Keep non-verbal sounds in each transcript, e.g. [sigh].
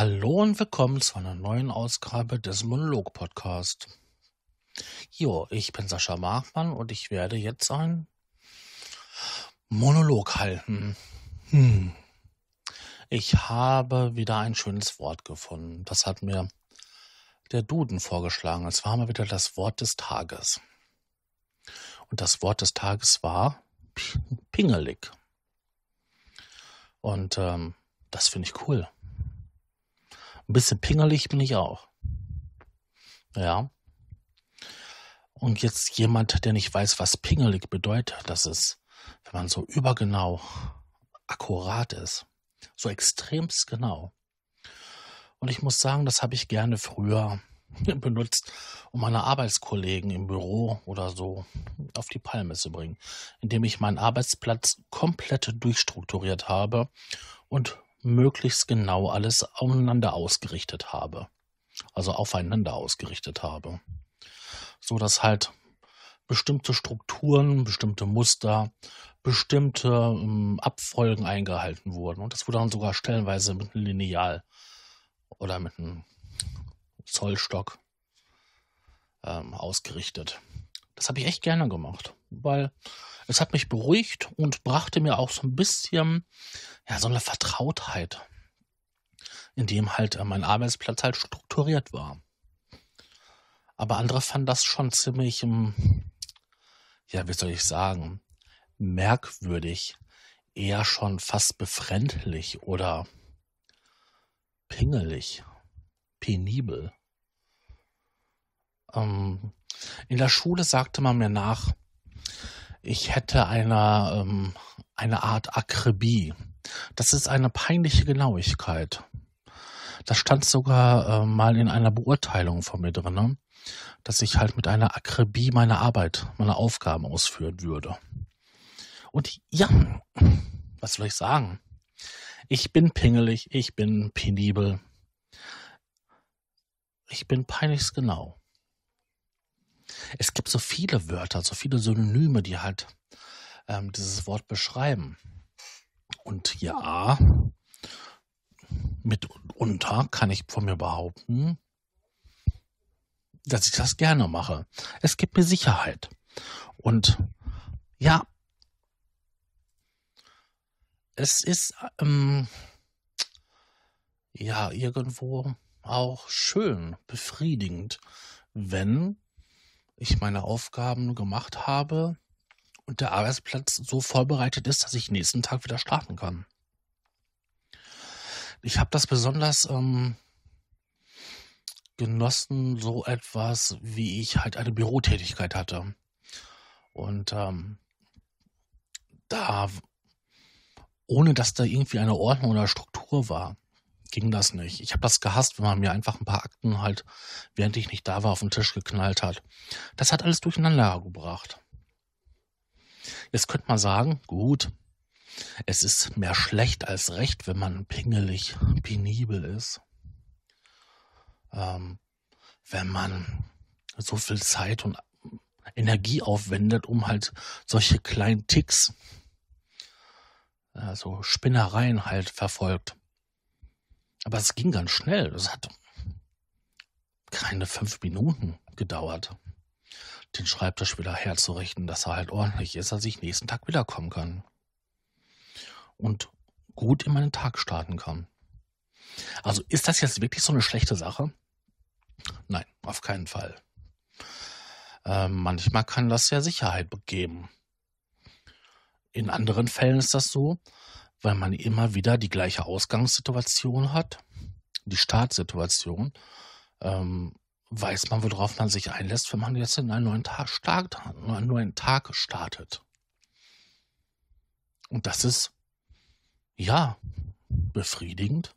Hallo und willkommen zu einer neuen Ausgabe des Monolog-Podcast. Jo, ich bin Sascha Machmann und ich werde jetzt einen Monolog halten. Hm. Ich habe wieder ein schönes Wort gefunden. Das hat mir der Duden vorgeschlagen. Es war mal wieder das Wort des Tages. Und das Wort des Tages war pingelig. Und ähm, das finde ich cool. Ein bisschen pingelig bin ich auch. Ja. Und jetzt jemand, der nicht weiß, was pingelig bedeutet, das ist, wenn man so übergenau akkurat ist. So extremst genau. Und ich muss sagen, das habe ich gerne früher [laughs] benutzt, um meine Arbeitskollegen im Büro oder so auf die Palme zu bringen, indem ich meinen Arbeitsplatz komplett durchstrukturiert habe und möglichst genau alles aufeinander ausgerichtet habe. Also aufeinander ausgerichtet habe. So dass halt bestimmte Strukturen, bestimmte Muster, bestimmte ähm, Abfolgen eingehalten wurden. Und das wurde dann sogar stellenweise mit einem Lineal oder mit einem Zollstock ähm, ausgerichtet. Das habe ich echt gerne gemacht, weil es hat mich beruhigt und brachte mir auch so ein bisschen ja, so eine Vertrautheit, in dem halt äh, mein Arbeitsplatz halt strukturiert war. Aber andere fanden das schon ziemlich, ähm, ja, wie soll ich sagen, merkwürdig, eher schon fast befremdlich oder pingelig, penibel. Ähm, in der Schule sagte man mir nach, ich hätte eine, ähm, eine Art Akribie. Das ist eine peinliche Genauigkeit. Das stand sogar äh, mal in einer Beurteilung von mir drin, ne? dass ich halt mit einer Akribie meine Arbeit, meine Aufgaben ausführen würde. Und ja, was soll ich sagen? Ich bin pingelig, ich bin penibel. Ich bin peinlichst genau. Es gibt so viele Wörter, so viele Synonyme, die halt ähm, dieses Wort beschreiben. Und ja, mitunter kann ich von mir behaupten, dass ich das gerne mache. Es gibt mir Sicherheit. Und ja, es ist ähm, ja irgendwo auch schön, befriedigend, wenn ich meine Aufgaben gemacht habe und der Arbeitsplatz so vorbereitet ist, dass ich nächsten Tag wieder starten kann. Ich habe das besonders ähm, genossen, so etwas, wie ich halt eine Bürotätigkeit hatte. Und ähm, da, ohne dass da irgendwie eine Ordnung oder Struktur war, ging das nicht. Ich habe das gehasst, wenn man mir einfach ein paar Akten halt, während ich nicht da war, auf den Tisch geknallt hat. Das hat alles durcheinander gebracht. Jetzt könnte man sagen, gut, es ist mehr schlecht als recht, wenn man pingelig, penibel ist. Ähm, wenn man so viel Zeit und Energie aufwendet, um halt solche kleinen Ticks, also Spinnereien halt verfolgt. Aber es ging ganz schnell. Es hat keine fünf Minuten gedauert, den Schreibtisch wieder herzurichten, dass er halt ordentlich ist, dass ich nächsten Tag wiederkommen kann. Und gut in meinen Tag starten kann. Also ist das jetzt wirklich so eine schlechte Sache? Nein, auf keinen Fall. Äh, manchmal kann das ja Sicherheit geben. In anderen Fällen ist das so, weil man immer wieder die gleiche Ausgangssituation hat, die Startsituation, ähm, weiß man, worauf man sich einlässt, wenn man jetzt in einen neuen Tag startet, einen neuen Tag startet. Und das ist, ja, befriedigend.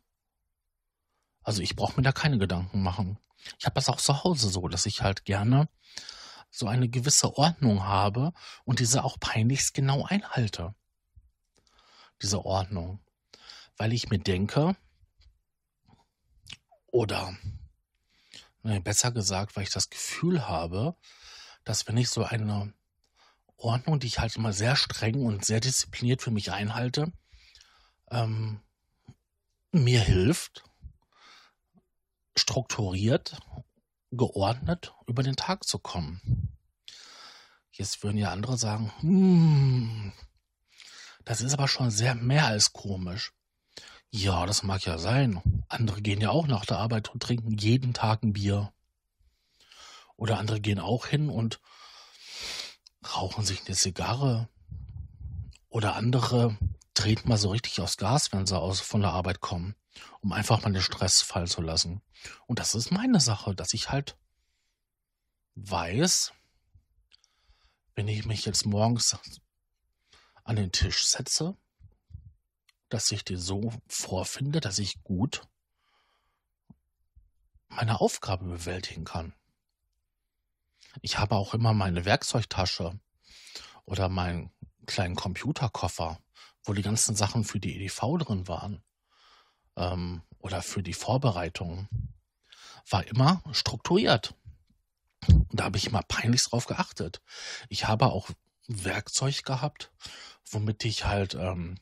Also ich brauche mir da keine Gedanken machen. Ich habe das auch zu Hause so, dass ich halt gerne so eine gewisse Ordnung habe und diese auch peinlichst genau einhalte diese Ordnung. Weil ich mir denke, oder besser gesagt, weil ich das Gefühl habe, dass wenn ich so eine Ordnung, die ich halt immer sehr streng und sehr diszipliniert für mich einhalte, ähm, mir hilft, strukturiert, geordnet über den Tag zu kommen. Jetzt würden ja andere sagen, hm, das ist aber schon sehr mehr als komisch. Ja, das mag ja sein. Andere gehen ja auch nach der Arbeit und trinken jeden Tag ein Bier. Oder andere gehen auch hin und rauchen sich eine Zigarre. Oder andere treten mal so richtig aufs Gas, wenn sie aus, von der Arbeit kommen, um einfach mal den Stress fallen zu lassen. Und das ist meine Sache, dass ich halt weiß, wenn ich mich jetzt morgens an den Tisch setze, dass ich den so vorfinde, dass ich gut meine Aufgabe bewältigen kann. Ich habe auch immer meine Werkzeugtasche oder meinen kleinen Computerkoffer, wo die ganzen Sachen für die EDV drin waren ähm, oder für die Vorbereitung, war immer strukturiert. Und da habe ich immer peinlichst drauf geachtet. Ich habe auch Werkzeug gehabt, womit ich halt ähm,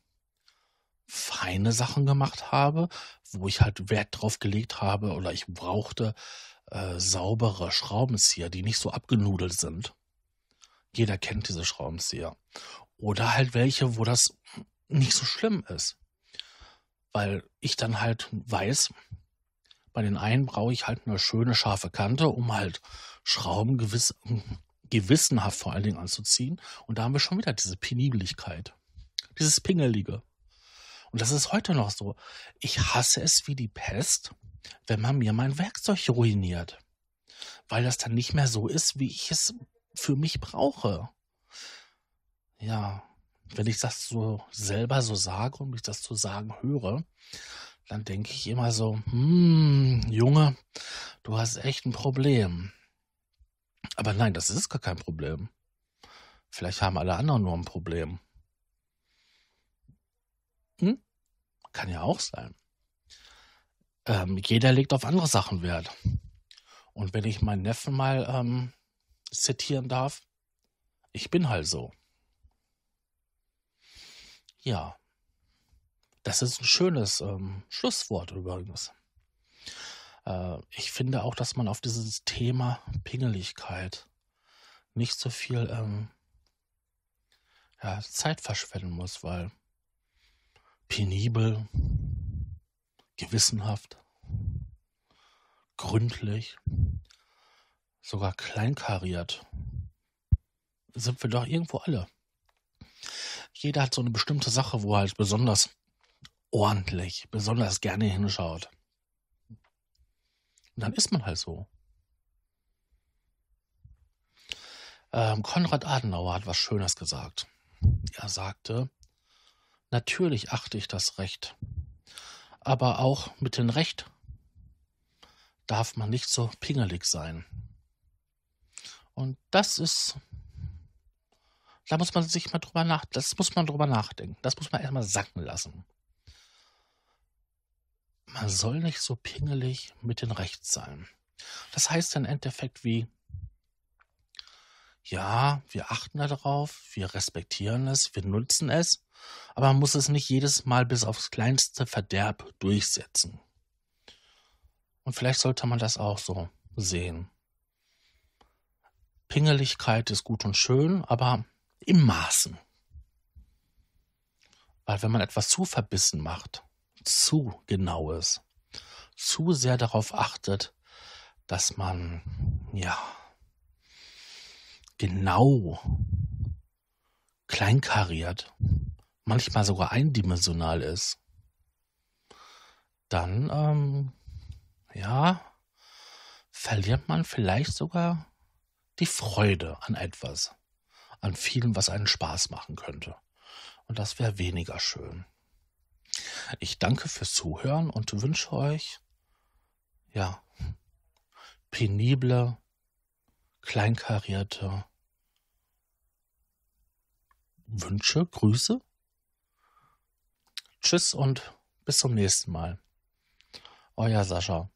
feine Sachen gemacht habe, wo ich halt Wert drauf gelegt habe oder ich brauchte äh, saubere Schraubenzieher, die nicht so abgenudelt sind. Jeder kennt diese Schraubenzieher. Oder halt welche, wo das nicht so schlimm ist. Weil ich dann halt weiß, bei den einen brauche ich halt eine schöne scharfe Kante, um halt Schrauben gewiss, gewissenhaft vor allen Dingen anzuziehen. Und da haben wir schon wieder diese Penibellichkeit. Dieses Pingelige. Und das ist heute noch so. Ich hasse es wie die Pest, wenn man mir mein Werkzeug ruiniert. Weil das dann nicht mehr so ist, wie ich es für mich brauche. Ja, wenn ich das so selber so sage und mich das zu sagen höre, dann denke ich immer so, hm, Junge, du hast echt ein Problem. Aber nein, das ist gar kein Problem. Vielleicht haben alle anderen nur ein Problem. Hm? Kann ja auch sein. Ähm, jeder legt auf andere Sachen Wert. Und wenn ich meinen Neffen mal ähm, zitieren darf, ich bin halt so. Ja, das ist ein schönes ähm, Schlusswort übrigens. Äh, ich finde auch, dass man auf dieses Thema Pingeligkeit nicht so viel ähm, ja, Zeit verschwenden muss, weil penibel, gewissenhaft, gründlich, sogar kleinkariert sind wir doch irgendwo alle. Jeder hat so eine bestimmte Sache, wo er halt besonders ordentlich, besonders gerne hinschaut. Und dann ist man halt so. Ähm, Konrad Adenauer hat was Schönes gesagt. Er sagte, Natürlich achte ich das Recht. Aber auch mit dem Recht darf man nicht so pingelig sein. Und das ist, da muss man sich mal drüber nach, das muss man drüber nachdenken. Das muss man erstmal sacken lassen. Man soll nicht so pingelig mit dem Recht sein. Das heißt im Endeffekt wie, ja, wir achten darauf, wir respektieren es, wir nutzen es, aber man muss es nicht jedes Mal bis aufs kleinste Verderb durchsetzen. Und vielleicht sollte man das auch so sehen. Pingeligkeit ist gut und schön, aber im Maßen. Weil wenn man etwas zu verbissen macht, zu genau ist, zu sehr darauf achtet, dass man, ja, genau kleinkariert, manchmal sogar eindimensional ist, dann, ähm, ja, verliert man vielleicht sogar die Freude an etwas, an vielem, was einen Spaß machen könnte. Und das wäre weniger schön. Ich danke fürs Zuhören und wünsche euch, ja, penible, kleinkarierte Wünsche, Grüße Tschüss und bis zum nächsten Mal. Euer Sascha.